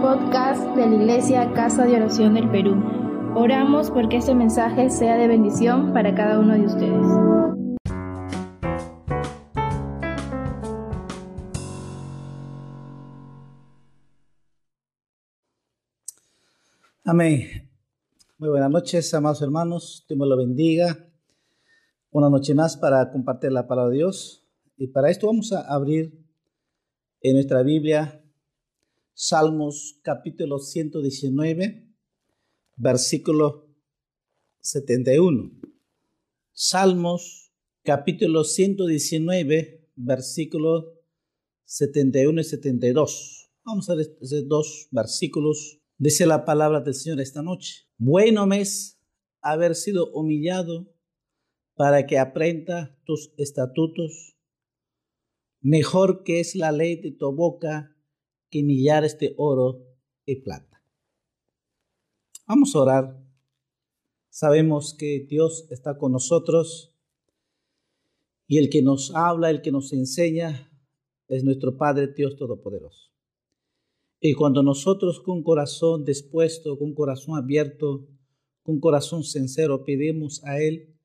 podcast de la Iglesia Casa de Oración del Perú. Oramos porque este mensaje sea de bendición para cada uno de ustedes. Amén. Muy buenas noches, amados hermanos. Dios lo bendiga. Una noche más para compartir la palabra de Dios. Y para esto vamos a abrir en nuestra Biblia Salmos capítulo 119, versículo 71. Salmos capítulo 119, versículo 71 y 72. Vamos a ver esos dos versículos. Dice la palabra del Señor esta noche. Bueno me es haber sido humillado para que aprenda tus estatutos. Mejor que es la ley de tu boca que millares de oro y plata. Vamos a orar. Sabemos que Dios está con nosotros y el que nos habla, el que nos enseña, es nuestro Padre Dios Todopoderoso. Y cuando nosotros con corazón dispuesto, con corazón abierto, con corazón sincero pedimos a Él,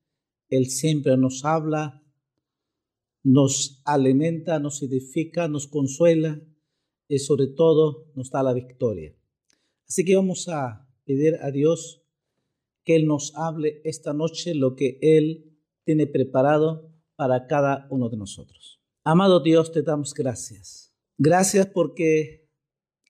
Él siempre nos habla, nos alimenta, nos edifica, nos consuela y sobre todo nos da la victoria. Así que vamos a pedir a Dios que Él nos hable esta noche lo que Él tiene preparado para cada uno de nosotros. Amado Dios, te damos gracias. Gracias porque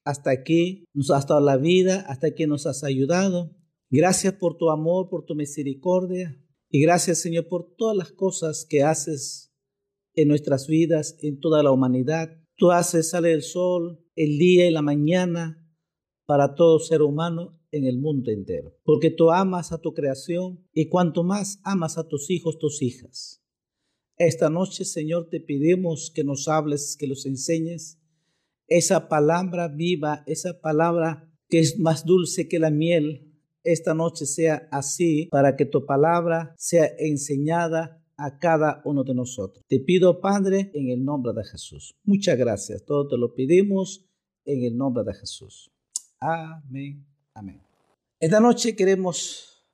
hasta aquí nos has dado la vida, hasta aquí nos has ayudado. Gracias por tu amor, por tu misericordia. Y gracias, Señor, por todas las cosas que haces en nuestras vidas, en toda la humanidad. Tú haces sale el sol, el día y la mañana para todo ser humano en el mundo entero. Porque tú amas a tu creación y cuanto más amas a tus hijos, tus hijas. Esta noche, Señor, te pedimos que nos hables, que los enseñes esa palabra viva, esa palabra que es más dulce que la miel. Esta noche sea así para que tu palabra sea enseñada a cada uno de nosotros. Te pido, Padre, en el nombre de Jesús. Muchas gracias. Todo te lo pedimos en el nombre de Jesús. Amén. Amén. Esta noche queremos,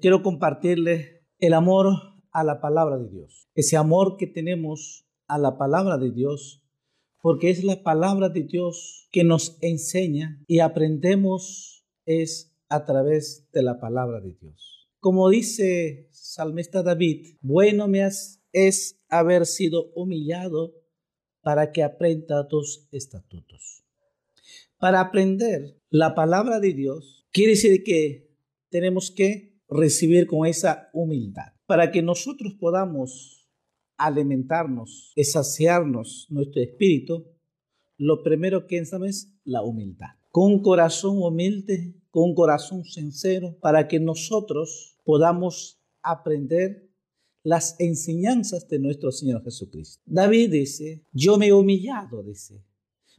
quiero compartirle el amor a la palabra de Dios. Ese amor que tenemos a la palabra de Dios, porque es la palabra de Dios que nos enseña y aprendemos es a través de la palabra de Dios. Como dice salmista David, bueno me es haber sido humillado para que aprenda tus estatutos. Para aprender la palabra de Dios, quiere decir que tenemos que recibir con esa humildad. Para que nosotros podamos alimentarnos, saciarnos nuestro espíritu, lo primero que necesitamos es la humildad. Con un corazón humilde, con un corazón sincero, para que nosotros podamos aprender las enseñanzas de nuestro Señor Jesucristo. David dice, yo me he humillado, dice,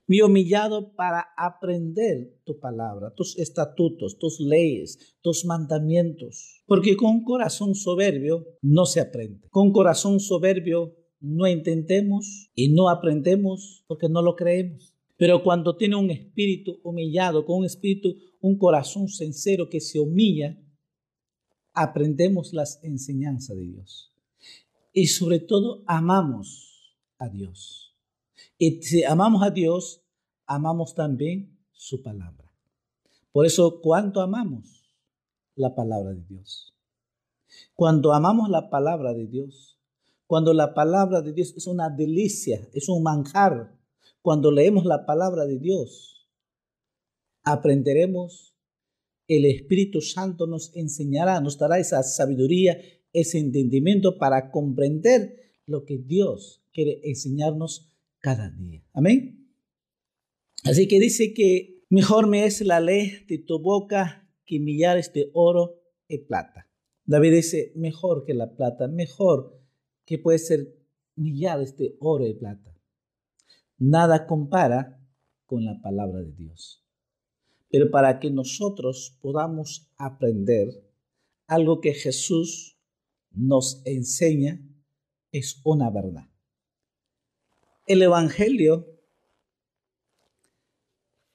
me he humillado para aprender tu palabra, tus estatutos, tus leyes, tus mandamientos, porque con corazón soberbio no se aprende. Con corazón soberbio no intentemos y no aprendemos porque no lo creemos. Pero cuando tiene un espíritu humillado, con un espíritu, un corazón sincero que se humilla, aprendemos las enseñanzas de Dios. Y sobre todo amamos a Dios. Y si amamos a Dios, amamos también su palabra. Por eso, ¿cuánto amamos la palabra de Dios? Cuando amamos la palabra de Dios, cuando la palabra de Dios es una delicia, es un manjar, cuando leemos la palabra de Dios, aprenderemos el Espíritu Santo nos enseñará, nos dará esa sabiduría, ese entendimiento para comprender lo que Dios quiere enseñarnos cada día. Amén. Así que dice que mejor me es la ley de tu boca que millares de oro y plata. David dice, mejor que la plata, mejor que puede ser millares de oro y plata. Nada compara con la palabra de Dios. Pero para que nosotros podamos aprender algo que Jesús nos enseña, es una verdad. El Evangelio,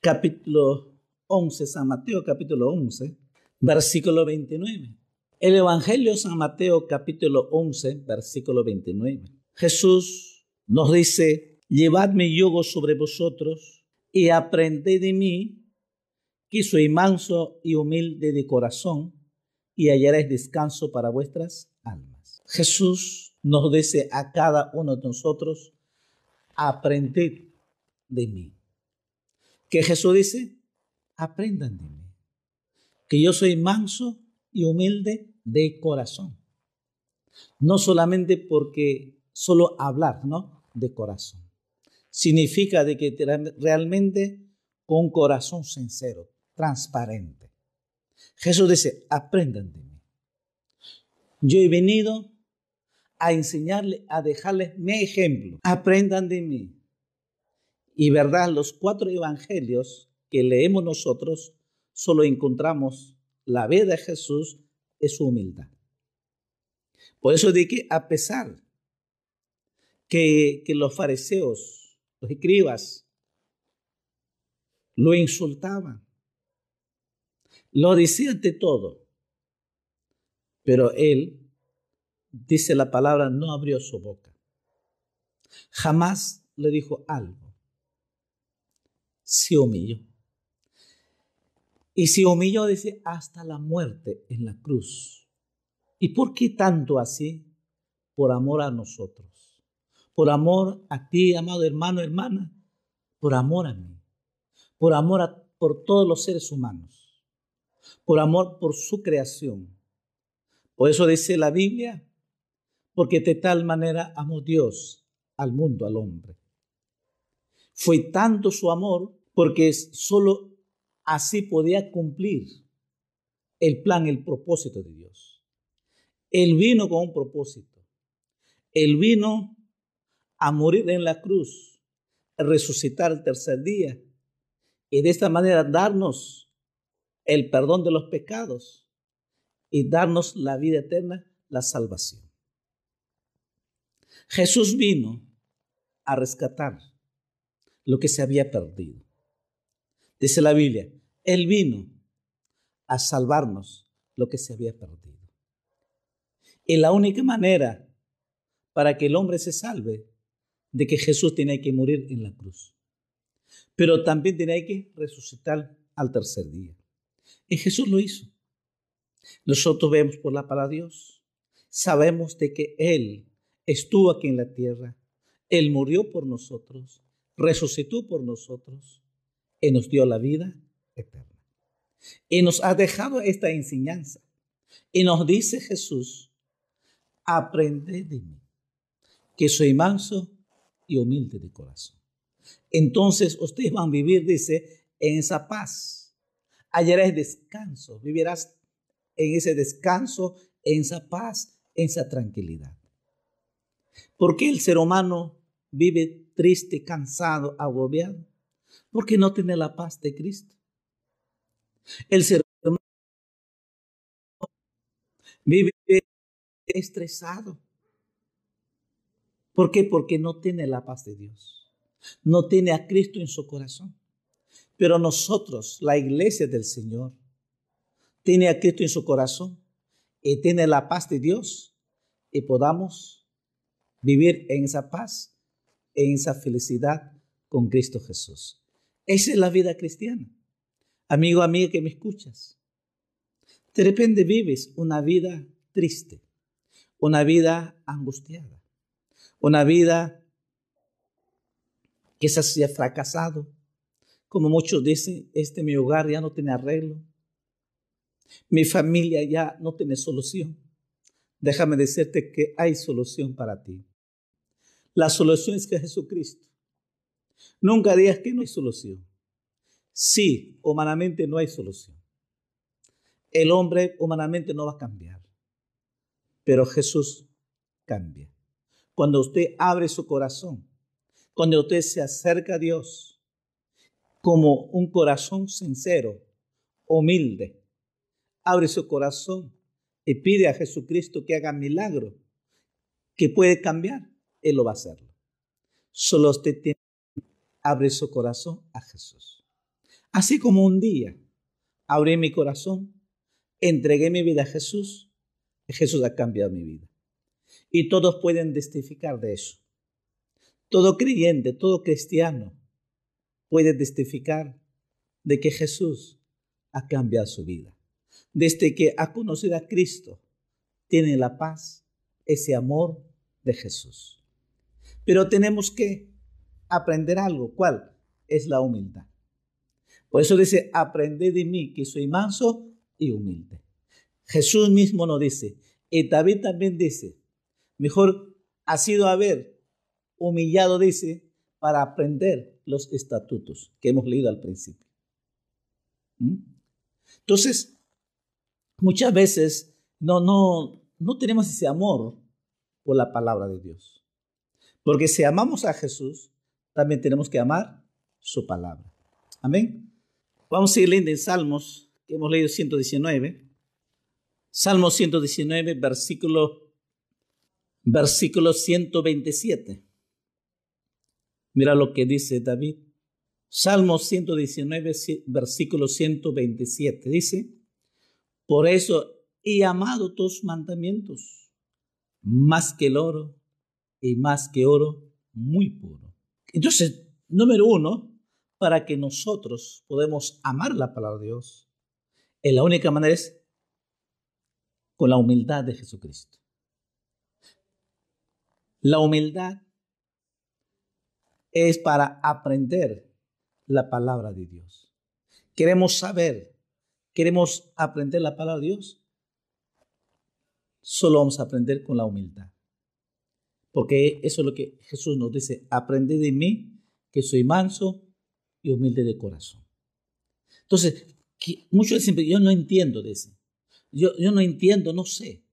capítulo 11, San Mateo capítulo 11, versículo 29. El Evangelio San Mateo capítulo 11, versículo 29. Jesús nos dice, llevad mi sobre vosotros y aprended de mí, que soy manso y humilde de corazón, y hallaréis descanso para vuestras almas. Jesús nos dice a cada uno de nosotros, aprended de mí. Que Jesús dice, aprendan de mí, que yo soy manso y humilde de corazón. No solamente porque solo hablar, ¿no? De corazón. Significa de que realmente con corazón sincero, transparente. Jesús dice, aprendan de mí. Yo he venido a enseñarles, a dejarles mi ejemplo. Aprendan de mí. Y verdad, los cuatro evangelios que leemos nosotros, solo encontramos la vida de Jesús es su humildad. Por eso de que a pesar que, que los fariseos, los escribas, lo insultaban, lo decían de todo, pero él, dice la palabra, no abrió su boca. Jamás le dijo algo. Se humilló. Y se humilló, dice, hasta la muerte en la cruz. ¿Y por qué tanto así? Por amor a nosotros. Por amor a ti, amado hermano, hermana. Por amor a mí. Por amor a, por todos los seres humanos. Por amor por su creación. Por eso dice la Biblia, porque de tal manera amó Dios al mundo, al hombre. Fue tanto su amor porque solo así podía cumplir el plan, el propósito de Dios. Él vino con un propósito. Él vino a morir en la cruz, a resucitar el tercer día y de esta manera darnos el perdón de los pecados y darnos la vida eterna, la salvación. Jesús vino a rescatar lo que se había perdido. Dice la Biblia, Él vino a salvarnos lo que se había perdido. Y la única manera para que el hombre se salve de que Jesús tiene que morir en la cruz. Pero también tiene que resucitar al tercer día. Y Jesús lo hizo. Nosotros vemos por la palabra de Dios. Sabemos de que Él estuvo aquí en la tierra. Él murió por nosotros. Resucitó por nosotros y nos dio la vida eterna. Y nos ha dejado esta enseñanza. Y nos dice Jesús, aprende de mí, que soy manso y humilde de corazón. Entonces ustedes van a vivir, dice, en esa paz. Hallarás descanso, vivirás en ese descanso, en esa paz, en esa tranquilidad. ¿Por qué el ser humano vive triste, cansado, agobiado? porque no tiene la paz de Cristo. El ser humano vive estresado. ¿Por qué? Porque no tiene la paz de Dios. No tiene a Cristo en su corazón. Pero nosotros, la iglesia del Señor, tiene a Cristo en su corazón y tiene la paz de Dios y podamos vivir en esa paz, en esa felicidad con Cristo Jesús. Esa es la vida cristiana. Amigo, amiga que me escuchas. De repente vives una vida triste, una vida angustiada, una vida que se ha fracasado. Como muchos dicen, este mi hogar ya no tiene arreglo. Mi familia ya no tiene solución. Déjame decirte que hay solución para ti. La solución es que Jesucristo. Nunca digas que no hay solución. Sí, humanamente no hay solución. El hombre humanamente no va a cambiar, pero Jesús cambia. Cuando usted abre su corazón, cuando usted se acerca a Dios como un corazón sincero, humilde, abre su corazón y pide a Jesucristo que haga milagro, que puede cambiar, Él lo va a hacer. Solo usted tiene abre su corazón a Jesús. Así como un día abrí mi corazón, entregué mi vida a Jesús, Jesús ha cambiado mi vida. Y todos pueden testificar de eso. Todo creyente, todo cristiano puede testificar de que Jesús ha cambiado su vida. Desde que ha conocido a Cristo, tiene la paz, ese amor de Jesús. Pero tenemos que aprender algo. ¿Cuál? Es la humildad. Por eso dice, aprended de mí que soy manso y humilde. Jesús mismo nos dice, y David también dice, mejor ha sido haber humillado, dice, para aprender los estatutos que hemos leído al principio. ¿Mm? Entonces, muchas veces no, no, no tenemos ese amor por la palabra de Dios. Porque si amamos a Jesús, también tenemos que amar su palabra. Amén. Vamos a ir leyendo en Salmos, que hemos leído 119. Salmos 119, versículo, versículo 127. Mira lo que dice David. Salmo 119, versículo 127. Dice, por eso he amado tus mandamientos, más que el oro y más que oro muy puro. Entonces, número uno, para que nosotros podamos amar la palabra de Dios, en la única manera es con la humildad de Jesucristo. La humildad es para aprender la palabra de Dios. Queremos saber, queremos aprender la palabra de Dios. Solo vamos a aprender con la humildad. Porque eso es lo que Jesús nos dice, aprended de mí, que soy manso y humilde de corazón. Entonces, muchos dicen, yo no entiendo eso. Yo, yo no entiendo, no sé.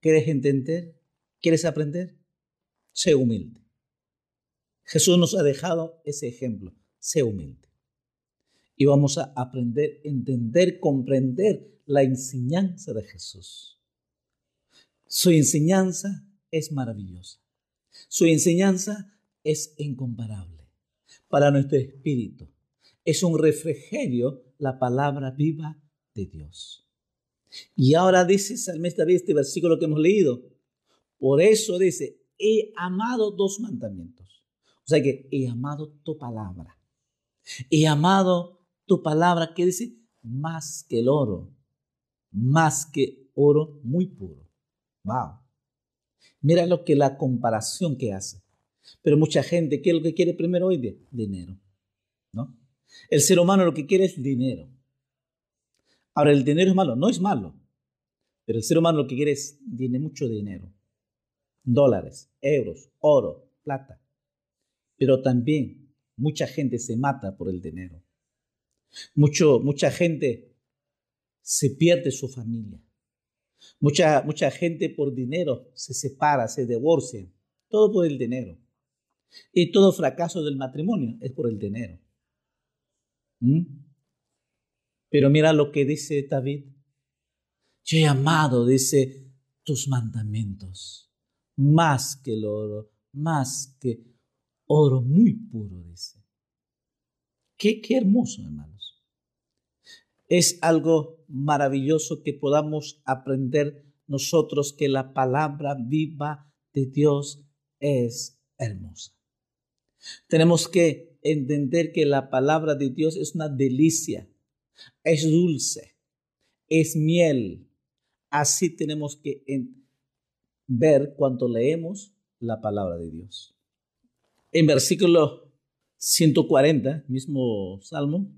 ¿Quieres entender? ¿Quieres aprender? Sé humilde. Jesús nos ha dejado ese ejemplo. Sé humilde. Y vamos a aprender, entender, comprender la enseñanza de Jesús. Su enseñanza es maravillosa. Su enseñanza es incomparable para nuestro espíritu. Es un refrigerio la palabra viva de Dios. Y ahora dice Salmista este versículo que hemos leído. Por eso dice, he amado dos mandamientos o sea que he amado tu palabra. He amado tu palabra que dice más que el oro, más que oro muy puro. Wow. Mira lo que la comparación que hace. Pero mucha gente, ¿qué es lo que quiere primero hoy? Dinero. ¿No? El ser humano lo que quiere es dinero. Ahora, el dinero es malo, no es malo. Pero el ser humano lo que quiere es, tiene mucho dinero. Dólares, euros, oro, plata. Pero también mucha gente se mata por el dinero. Mucho, mucha gente se pierde su familia. Mucha, mucha gente por dinero se separa, se divorcia. Todo por el dinero. Y todo fracaso del matrimonio es por el dinero. ¿Mm? Pero mira lo que dice David. Yo he amado, dice, tus mandamientos, más que el oro, más que oro muy puro, dice. Qué, qué hermoso, hermanos. Es algo maravilloso que podamos aprender nosotros que la palabra viva de Dios es hermosa. Tenemos que entender que la palabra de Dios es una delicia, es dulce, es miel. Así tenemos que ver cuando leemos la palabra de Dios. En versículo 140, mismo salmo,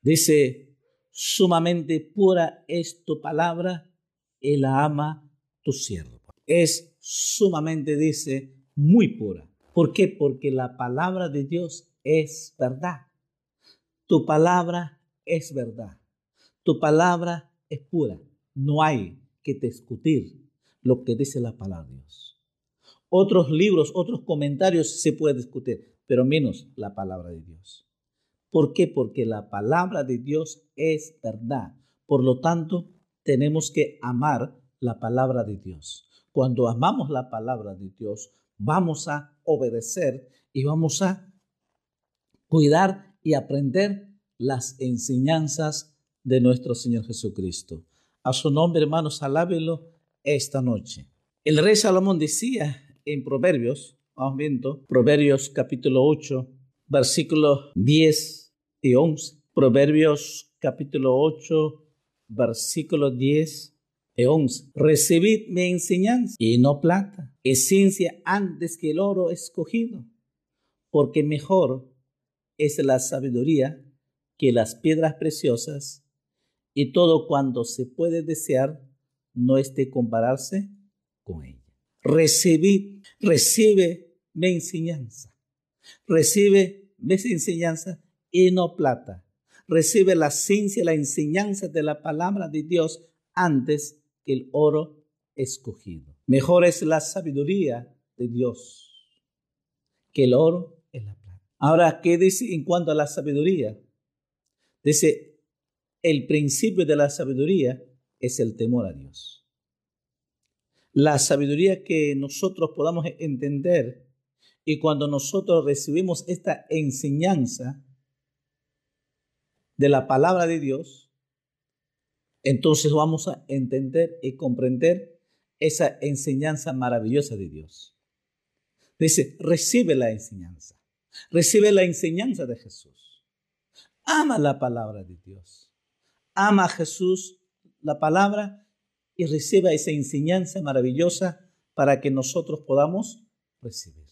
dice, sumamente pura es tu palabra la ama tu siervo. Es sumamente, dice, muy pura. ¿Por qué? Porque la palabra de Dios es verdad. Tu palabra es verdad. Tu palabra es pura. No hay que discutir lo que dice la palabra de Dios. Otros libros, otros comentarios se puede discutir, pero menos la palabra de Dios. ¿Por qué? Porque la palabra de Dios es verdad. Por lo tanto, tenemos que amar la palabra de Dios. Cuando amamos la palabra de Dios, vamos a obedecer y vamos a cuidar y aprender las enseñanzas de nuestro Señor Jesucristo. A su nombre, hermanos, alábelo esta noche. El rey Salomón decía en Proverbios, vamos viendo, Proverbios capítulo 8, versículos 10 y 11. Proverbios capítulo 8, versículos 10 y 11. Recibid mi enseñanza y no plata, esencia antes que el oro escogido, porque mejor es la sabiduría que las piedras preciosas y todo cuanto se puede desear no es de compararse con ella. Recibid, recibe mi enseñanza. Recibe mi enseñanza y no plata. Recibe la ciencia, la enseñanza de la palabra de Dios antes que el oro escogido. Mejor es la sabiduría de Dios que el oro y la plata. Ahora, ¿qué dice en cuanto a la sabiduría? Dice, el principio de la sabiduría es el temor a Dios. La sabiduría que nosotros podamos entender y cuando nosotros recibimos esta enseñanza de la palabra de Dios, entonces vamos a entender y comprender esa enseñanza maravillosa de Dios. Dice, recibe la enseñanza. Recibe la enseñanza de Jesús. Ama la palabra de Dios. Ama a Jesús, la palabra, y reciba esa enseñanza maravillosa para que nosotros podamos recibir.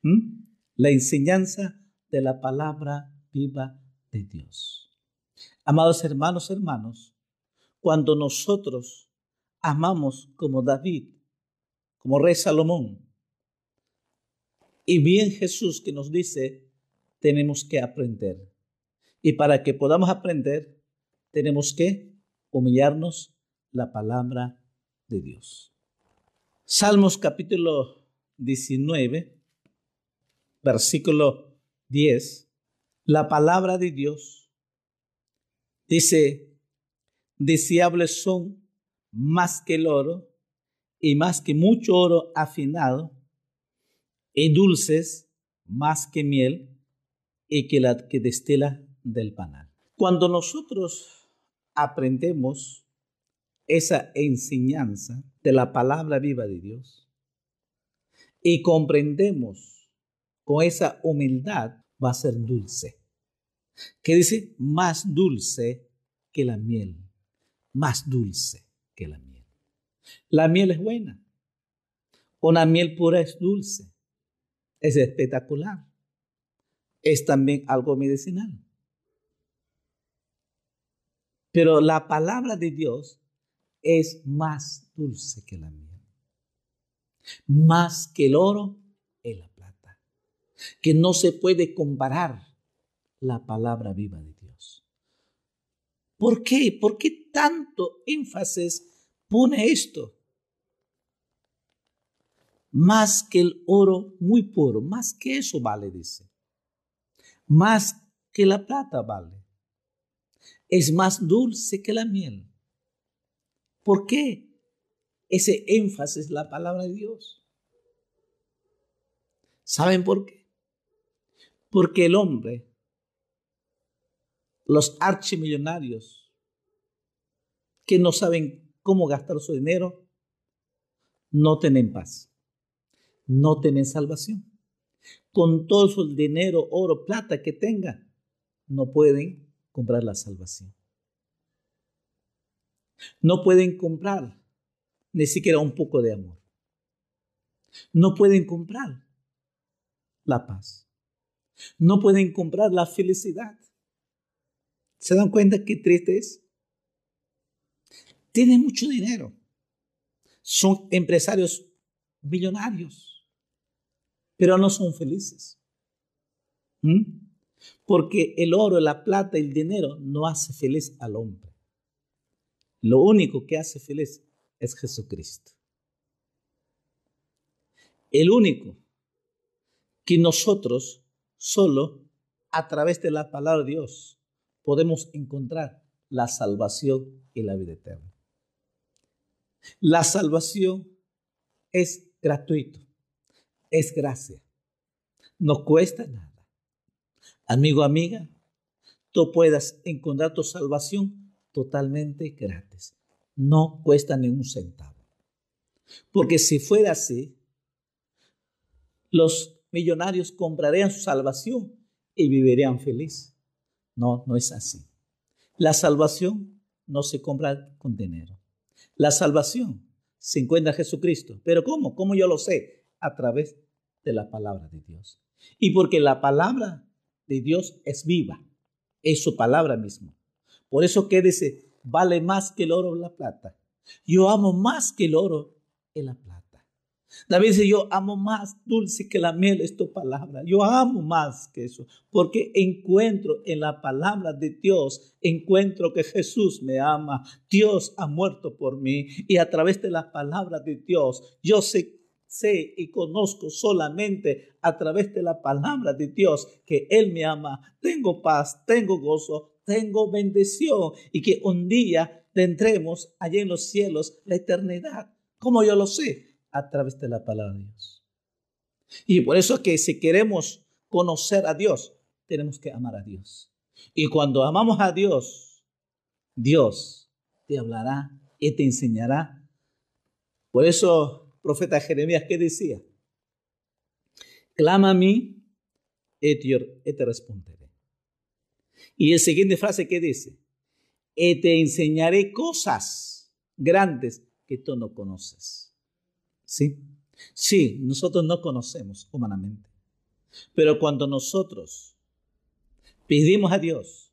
¿Mm? La enseñanza de la palabra viva de Dios. Amados hermanos, hermanos, cuando nosotros amamos como David, como rey Salomón, y bien Jesús que nos dice, tenemos que aprender. Y para que podamos aprender, tenemos que humillarnos la palabra de Dios. Salmos capítulo 19, versículo 10, la palabra de Dios dice, deseables son más que el oro y más que mucho oro afinado y dulces más que miel y que la que destila del panal. Cuando nosotros aprendemos esa enseñanza de la palabra viva de Dios y comprendemos con esa humildad, va a ser dulce. ¿Qué dice? Más dulce que la miel. Más dulce que la miel. La miel es buena. Una miel pura es dulce es espectacular. Es también algo medicinal. Pero la palabra de Dios es más dulce que la miel. Más que el oro y la plata. Que no se puede comparar la palabra viva de Dios. ¿Por qué? ¿Por qué tanto énfasis pone esto? más que el oro muy puro, más que eso vale, dice. Más que la plata vale. Es más dulce que la miel. ¿Por qué? Ese énfasis la palabra de Dios. ¿Saben por qué? Porque el hombre, los archimillonarios, que no saben cómo gastar su dinero, no tienen paz no tienen salvación. Con todo su dinero, oro, plata que tenga, no pueden comprar la salvación. No pueden comprar ni siquiera un poco de amor. No pueden comprar la paz. No pueden comprar la felicidad. ¿Se dan cuenta qué triste es? Tienen mucho dinero. Son empresarios millonarios pero no son felices. ¿Mm? Porque el oro, la plata, el dinero no hace feliz al hombre. Lo único que hace feliz es Jesucristo. El único que nosotros solo a través de la palabra de Dios podemos encontrar la salvación y la vida eterna. La salvación es gratuito es gracia. No cuesta nada. Amigo, amiga, tú puedas encontrar tu salvación totalmente gratis. No cuesta ni un centavo. Porque si fuera así, los millonarios comprarían su salvación y vivirían feliz. No, no es así. La salvación no se compra con dinero. La salvación se encuentra en Jesucristo. ¿Pero cómo? ¿Cómo yo lo sé? A través de la palabra de Dios. Y porque la palabra de Dios es viva, es su palabra misma. Por eso que dice, vale más que el oro la plata. Yo amo más que el oro y la plata. David dice, yo amo más dulce que la miel es tu palabra. Yo amo más que eso, porque encuentro en la palabra de Dios, encuentro que Jesús me ama. Dios ha muerto por mí y a través de la palabra de Dios, yo sé sé y conozco solamente a través de la palabra de Dios que Él me ama. Tengo paz, tengo gozo, tengo bendición y que un día tendremos allí en los cielos la eternidad. ¿Cómo yo lo sé? A través de la palabra de Dios. Y por eso que si queremos conocer a Dios, tenemos que amar a Dios. Y cuando amamos a Dios, Dios te hablará y te enseñará. Por eso profeta Jeremías, ¿qué decía? Clama a mí y te responderé. Y la siguiente frase, ¿qué dice? Y te enseñaré cosas grandes que tú no conoces. ¿Sí? Sí, nosotros no conocemos humanamente. Pero cuando nosotros pedimos a Dios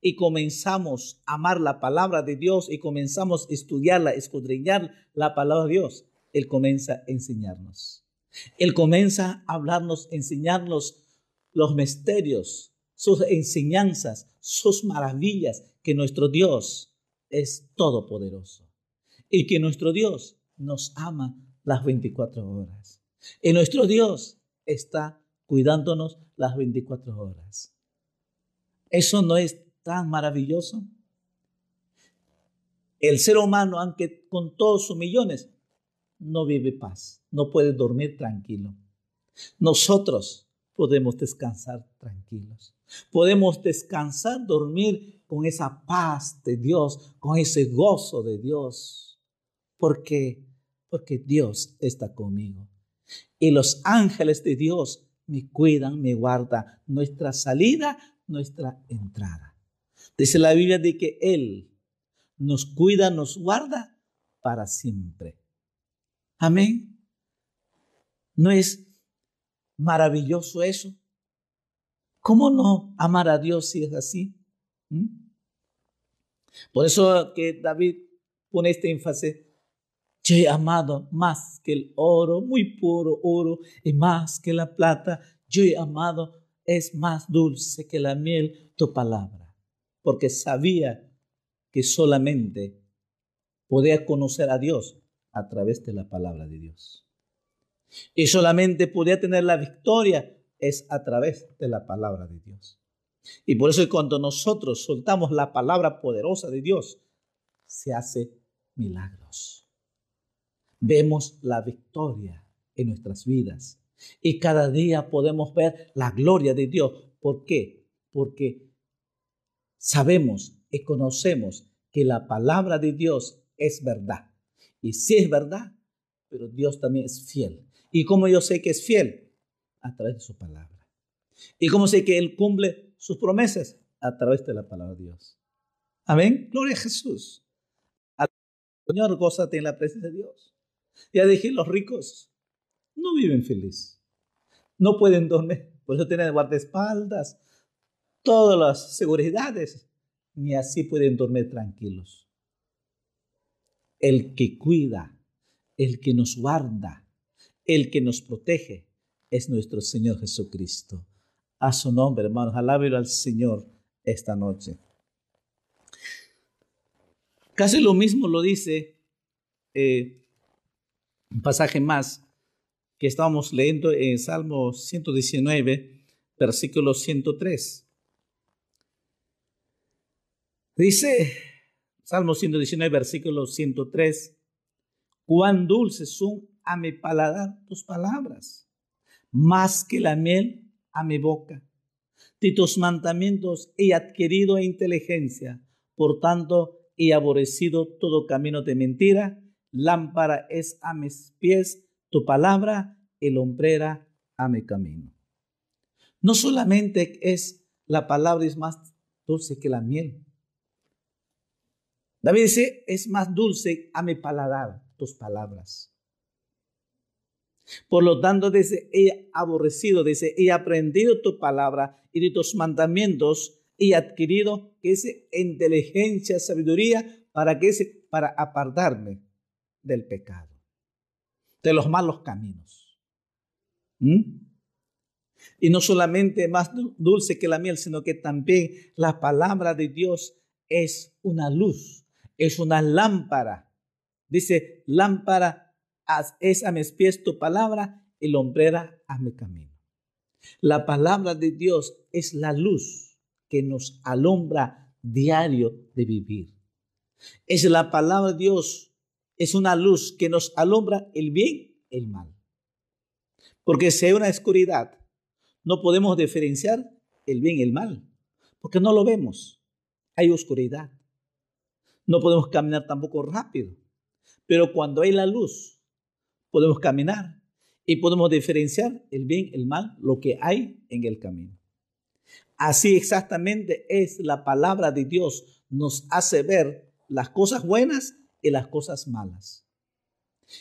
y comenzamos a amar la palabra de Dios y comenzamos a estudiarla, escudriñar la palabra de Dios, él comienza a enseñarnos. Él comienza a hablarnos, enseñarnos los misterios, sus enseñanzas, sus maravillas, que nuestro Dios es todopoderoso y que nuestro Dios nos ama las 24 horas. Y nuestro Dios está cuidándonos las 24 horas. ¿Eso no es tan maravilloso? El ser humano, aunque con todos sus millones, no vive paz, no puede dormir tranquilo. Nosotros podemos descansar tranquilos. Podemos descansar, dormir con esa paz de Dios, con ese gozo de Dios. ¿Por qué? Porque Dios está conmigo. Y los ángeles de Dios me cuidan, me guardan nuestra salida, nuestra entrada. Dice la Biblia de que Él nos cuida, nos guarda para siempre. Amén. ¿No es maravilloso eso? ¿Cómo no amar a Dios si es así? ¿Mm? Por eso que David pone este énfasis. Yo he amado más que el oro, muy puro oro, y más que la plata. Yo he amado, es más dulce que la miel, tu palabra. Porque sabía que solamente podía conocer a Dios a través de la palabra de Dios. Y solamente podía tener la victoria es a través de la palabra de Dios. Y por eso cuando nosotros soltamos la palabra poderosa de Dios, se hace milagros. Vemos la victoria en nuestras vidas. Y cada día podemos ver la gloria de Dios. ¿Por qué? Porque sabemos y conocemos que la palabra de Dios es verdad. Y sí es verdad, pero Dios también es fiel. ¿Y cómo yo sé que es fiel? A través de su palabra. ¿Y cómo sé que Él cumple sus promesas? A través de la palabra de Dios. Amén. Gloria a Jesús. Al Señor, gózate en la presencia de Dios. Ya dije, los ricos no viven feliz. No pueden dormir. Por eso tienen guardaespaldas, todas las seguridades. Ni así pueden dormir tranquilos el que cuida, el que nos guarda, el que nos protege, es nuestro Señor Jesucristo. A su nombre, hermanos, alábelo al Señor esta noche. Casi lo mismo lo dice eh, un pasaje más que estábamos leyendo en Salmo 119, versículo 103. Dice, Salmo 119, versículo 103. Cuán dulces son a mi paladar tus palabras, más que la miel a mi boca. De tus mandamientos he adquirido inteligencia. Por tanto, he aborrecido todo camino de mentira. Lámpara es a mis pies tu palabra y lombrera a mi camino. No solamente es la palabra es más dulce que la miel. David dice, es más dulce a mi paladar tus palabras. Por lo tanto, dice, he aborrecido, dice, he aprendido tu palabra y de tus mandamientos he adquirido ese inteligencia, sabiduría, para que ese, para apartarme del pecado, de los malos caminos. ¿Mm? Y no solamente más dulce que la miel, sino que también la palabra de Dios es una luz, es una lámpara. Dice, lámpara es a mis pies tu palabra y lombrera a mi camino. La palabra de Dios es la luz que nos alumbra diario de vivir. Es la palabra de Dios, es una luz que nos alumbra el bien, el mal. Porque si hay una oscuridad, no podemos diferenciar el bien y el mal, porque no lo vemos. Hay oscuridad. No podemos caminar tampoco rápido. Pero cuando hay la luz, podemos caminar y podemos diferenciar el bien, el mal, lo que hay en el camino. Así exactamente es la palabra de Dios, nos hace ver las cosas buenas y las cosas malas.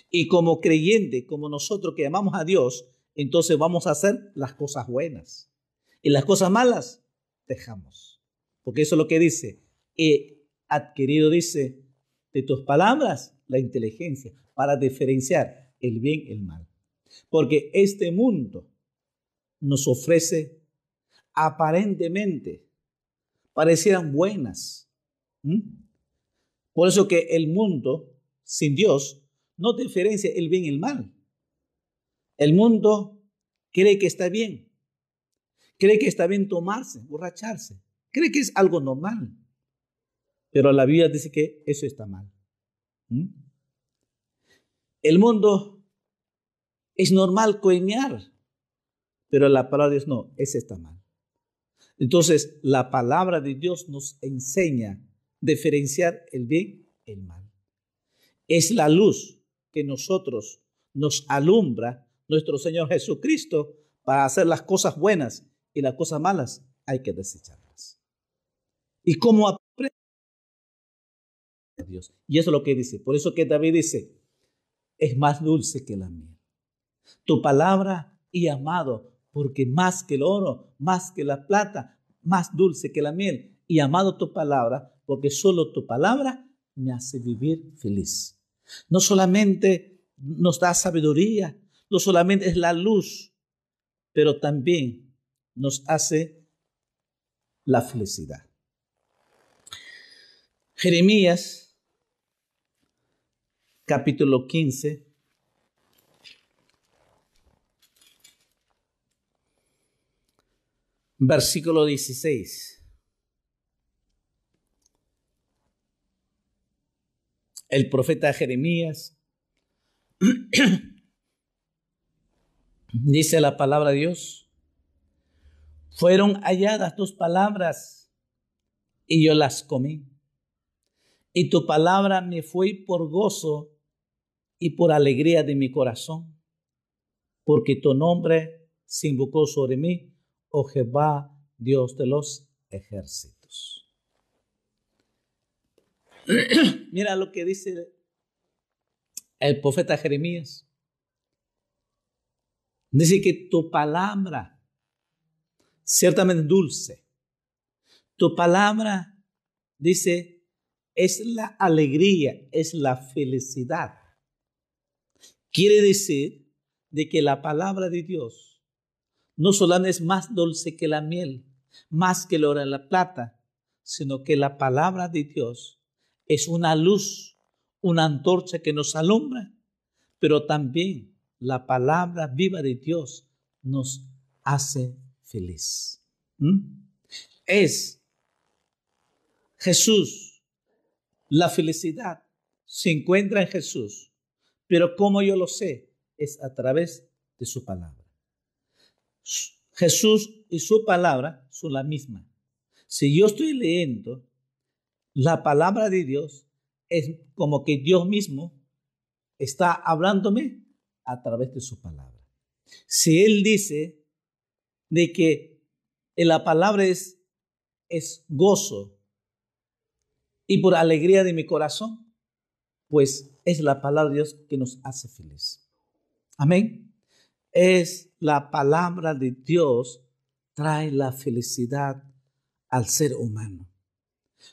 Y como creyente, como nosotros que amamos a Dios, entonces vamos a hacer las cosas buenas. Y las cosas malas, dejamos. Porque eso es lo que dice. He adquirido, dice, de tus palabras la inteligencia para diferenciar el bien y el mal. Porque este mundo nos ofrece aparentemente, parecieran buenas. Por eso que el mundo sin Dios no diferencia el bien y el mal. El mundo cree que está bien, cree que está bien tomarse, borracharse, cree que es algo normal. Pero la Biblia dice que eso está mal. El mundo es normal coñar, pero la palabra de Dios no, ese está mal. Entonces, la palabra de Dios nos enseña diferenciar el bien y el mal. Es la luz que nosotros nos alumbra nuestro Señor Jesucristo para hacer las cosas buenas y las cosas malas hay que desecharlas. ¿Y cómo Dios? Y eso es lo que dice. Por eso que David dice, es más dulce que la miel. Tu palabra y amado, porque más que el oro, más que la plata, más dulce que la miel. Y amado tu palabra, porque solo tu palabra me hace vivir feliz. No solamente nos da sabiduría, no solamente es la luz, pero también nos hace la felicidad. Jeremías capítulo 15. Versículo 16. El profeta Jeremías dice la palabra de Dios, fueron halladas tus palabras y yo las comí. Y tu palabra me fue por gozo y por alegría de mi corazón, porque tu nombre se invocó sobre mí, oh Jehová, Dios de los ejércitos. Mira lo que dice el profeta Jeremías. Dice que tu palabra, ciertamente dulce, tu palabra, dice, es la alegría, es la felicidad Quiere decir de que la palabra de Dios no solamente es más dulce que la miel, más que el oro y la plata, sino que la palabra de Dios es una luz, una antorcha que nos alumbra, pero también la palabra viva de Dios nos hace feliz. ¿Mm? Es Jesús. La felicidad se encuentra en Jesús pero como yo lo sé, es a través de su palabra. Jesús y su palabra son la misma. Si yo estoy leyendo la palabra de Dios, es como que Dios mismo está hablándome a través de su palabra. Si Él dice de que la palabra es, es gozo y por alegría de mi corazón, pues es la palabra de Dios que nos hace feliz. Amén. Es la palabra de Dios trae la felicidad al ser humano.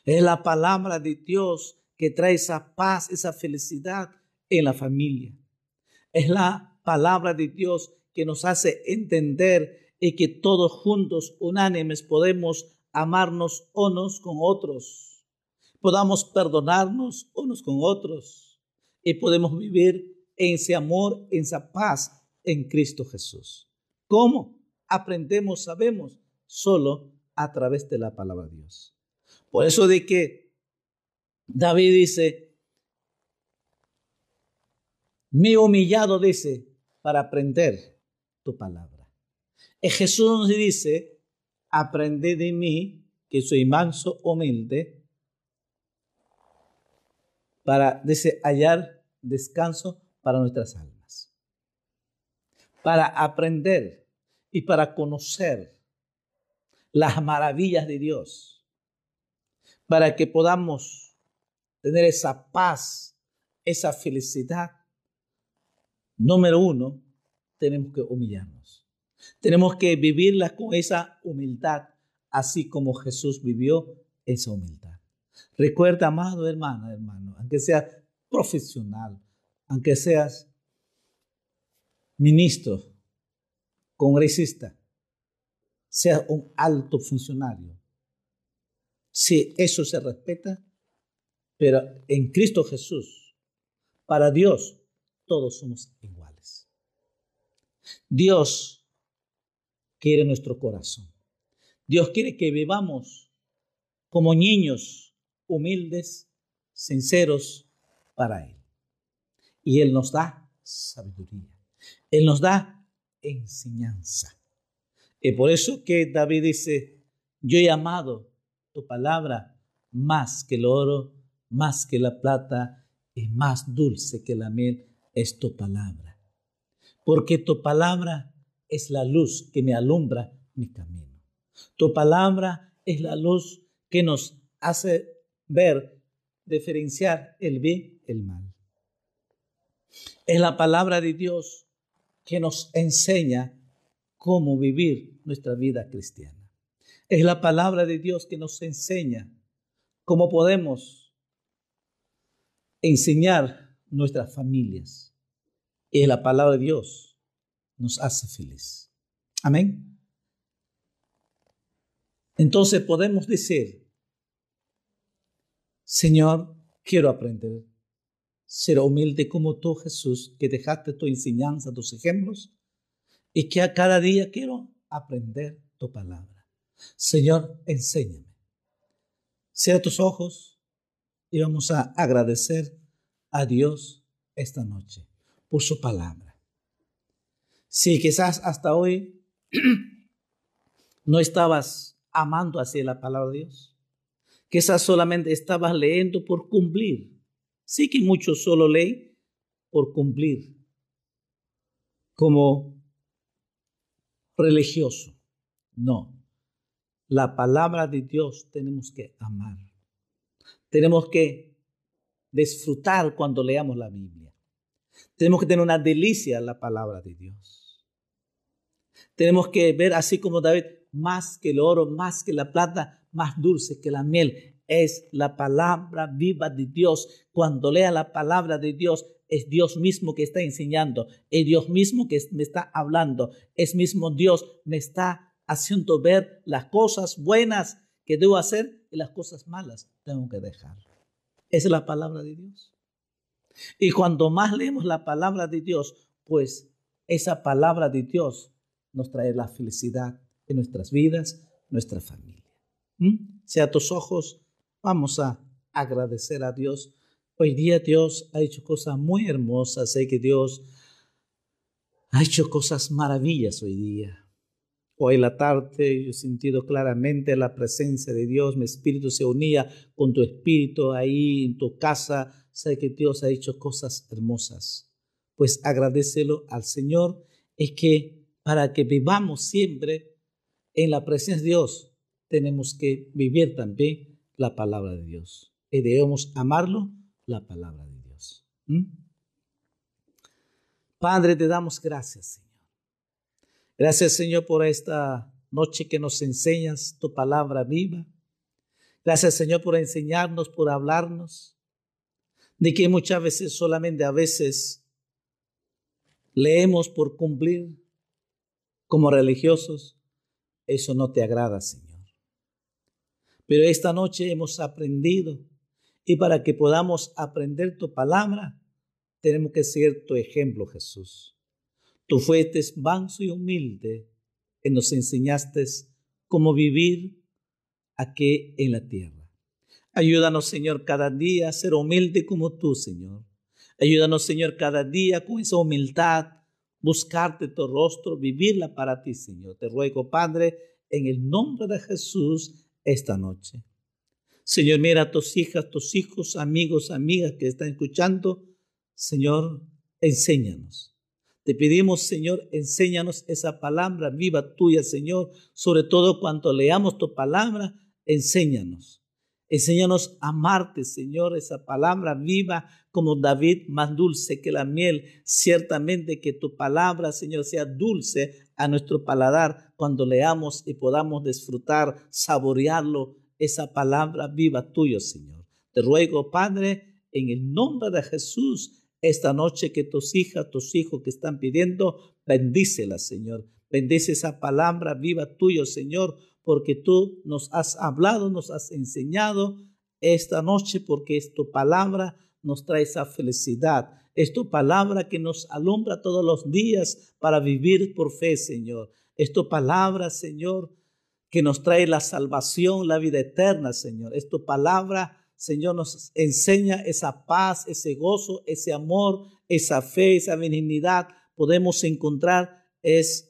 Es la palabra de Dios que trae esa paz, esa felicidad en la familia. Es la palabra de Dios que nos hace entender y que todos juntos, unánimes, podemos amarnos unos con otros, podamos perdonarnos unos con otros y podemos vivir en ese amor, en esa paz en Cristo Jesús. ¿Cómo? Aprendemos, sabemos, solo a través de la palabra de Dios. Por eso de que David dice, me he humillado, dice, para aprender tu palabra. Y Jesús nos dice, aprende de mí, que soy manso, humilde, para dice, hallar descanso para nuestras almas. Para aprender y para conocer las maravillas de Dios. Para que podamos tener esa paz, esa felicidad. Número uno, tenemos que humillarnos. Tenemos que vivirla con esa humildad, así como Jesús vivió esa humildad. Recuerda, amado hermano, hermano, aunque seas profesional, aunque seas ministro, congresista, seas un alto funcionario, si eso se respeta, pero en Cristo Jesús, para Dios, todos somos iguales. Dios quiere nuestro corazón. Dios quiere que vivamos como niños humildes, sinceros para Él. Y Él nos da sabiduría. Él nos da enseñanza. Y por eso que David dice, yo he amado tu palabra más que el oro, más que la plata y más dulce que la miel es tu palabra. Porque tu palabra es la luz que me alumbra mi camino. Tu palabra es la luz que nos hace ver, diferenciar el bien y el mal. Es la palabra de Dios que nos enseña cómo vivir nuestra vida cristiana. Es la palabra de Dios que nos enseña cómo podemos enseñar nuestras familias. Es la palabra de Dios nos hace feliz. Amén. Entonces podemos decir, Señor, quiero aprender, ser humilde como tú, Jesús, que dejaste tu enseñanza, tus ejemplos, y que a cada día quiero aprender tu palabra. Señor, enséñame. Cierra tus ojos y vamos a agradecer a Dios esta noche por su palabra. Si quizás hasta hoy no estabas amando así la palabra de Dios, quizás solamente estabas leyendo por cumplir. Sí que muchos solo leen por cumplir, como religioso. No, la palabra de Dios tenemos que amar. Tenemos que disfrutar cuando leamos la Biblia. Tenemos que tener una delicia en la palabra de Dios. Tenemos que ver así como David, más que el oro, más que la plata, más dulce que la miel. Es la palabra viva de Dios. Cuando lea la palabra de Dios, es Dios mismo que está enseñando, es Dios mismo que me está hablando, es mismo Dios me está haciendo ver las cosas buenas que debo hacer y las cosas malas tengo que dejar. Es la palabra de Dios. Y cuando más leemos la palabra de Dios, pues esa palabra de Dios nos trae la felicidad en nuestras vidas, nuestra familia. ¿Mm? Sea tus ojos, vamos a agradecer a Dios. Hoy día Dios ha hecho cosas muy hermosas. Sé que Dios ha hecho cosas maravillas hoy día. Hoy en la tarde yo he sentido claramente la presencia de Dios, mi espíritu se unía con tu espíritu ahí en tu casa. Sé que Dios ha hecho cosas hermosas. Pues agradecelo al Señor. Es que para que vivamos siempre en la presencia de Dios, tenemos que vivir también la palabra de Dios. Y debemos amarlo, la palabra de Dios. ¿Mm? Padre, te damos gracias, Señor. Gracias, Señor, por esta noche que nos enseñas tu palabra viva. Gracias, Señor, por enseñarnos, por hablarnos. De que muchas veces, solamente a veces, leemos por cumplir como religiosos. Eso no te agrada, Señor. Pero esta noche hemos aprendido y para que podamos aprender tu palabra, tenemos que ser tu ejemplo, Jesús. Tú fuiste manso y humilde y nos enseñaste cómo vivir aquí en la tierra. Ayúdanos, Señor, cada día a ser humilde como tú, Señor. Ayúdanos, Señor, cada día con esa humildad, buscarte tu rostro, vivirla para ti, Señor. Te ruego, Padre, en el nombre de Jesús, esta noche. Señor, mira a tus hijas, tus hijos, amigos, amigas que están escuchando. Señor, enséñanos. Te pedimos, Señor, enséñanos esa palabra viva tuya, Señor. Sobre todo cuando leamos tu palabra, enséñanos. Enséñanos a amarte, Señor, esa palabra viva como David, más dulce que la miel. Ciertamente que tu palabra, Señor, sea dulce a nuestro paladar cuando leamos y podamos disfrutar, saborearlo, esa palabra viva tuya, Señor. Te ruego, Padre, en el nombre de Jesús, esta noche que tus hijas, tus hijos que están pidiendo, bendícela, Señor. Bendice esa palabra viva tuya, Señor, porque tú nos has hablado, nos has enseñado esta noche, porque es tu palabra nos trae esa felicidad. Es tu palabra que nos alumbra todos los días para vivir por fe, Señor. Es tu palabra, Señor, que nos trae la salvación, la vida eterna, Señor. Es tu palabra, Señor, nos enseña esa paz, ese gozo, ese amor, esa fe, esa benignidad. Podemos encontrar es,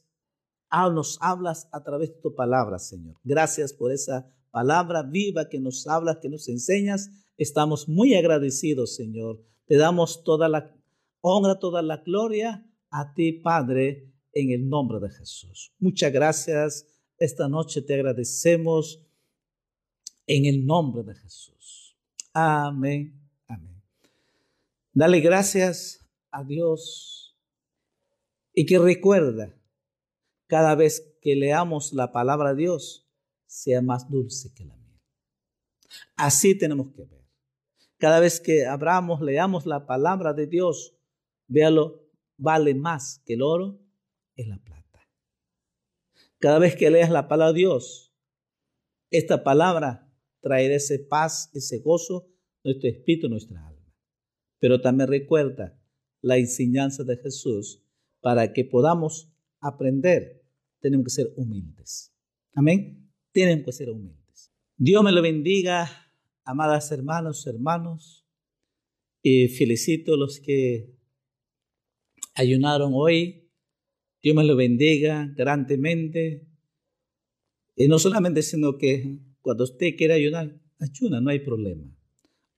ah, nos hablas a través de tu palabra, Señor. Gracias por esa palabra viva que nos hablas, que nos enseñas Estamos muy agradecidos, Señor. Te damos toda la honra, toda la gloria a ti, Padre, en el nombre de Jesús. Muchas gracias. Esta noche te agradecemos en el nombre de Jesús. Amén. Amén. Dale gracias a Dios y que recuerda cada vez que leamos la palabra de Dios sea más dulce que la miel. Así tenemos que ver. Cada vez que abramos, leamos la palabra de Dios, véalo, vale más que el oro, es la plata. Cada vez que leas la palabra de Dios, esta palabra traerá ese paz, ese gozo, nuestro espíritu, nuestra alma. Pero también recuerda la enseñanza de Jesús para que podamos aprender. Tenemos que ser humildes. Amén. Tenemos que ser humildes. Dios me lo bendiga amadas hermanos, hermanos, y felicito a los que ayunaron hoy. Dios me lo bendiga grandemente. Y no solamente, sino que cuando usted quiera ayunar, ayuna, no hay problema.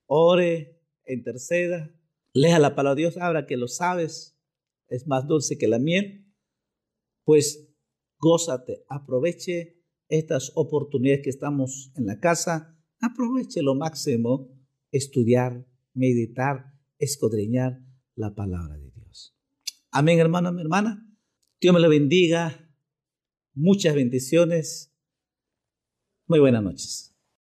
Ore, interceda, lea la palabra de Dios, ahora que lo sabes, es más dulce que la miel, pues gózate, aproveche estas oportunidades que estamos en la casa aproveche lo máximo estudiar, meditar, escudriñar la palabra de Dios. Amén, hermano, mi hermana. Dios me lo bendiga. Muchas bendiciones. Muy buenas noches.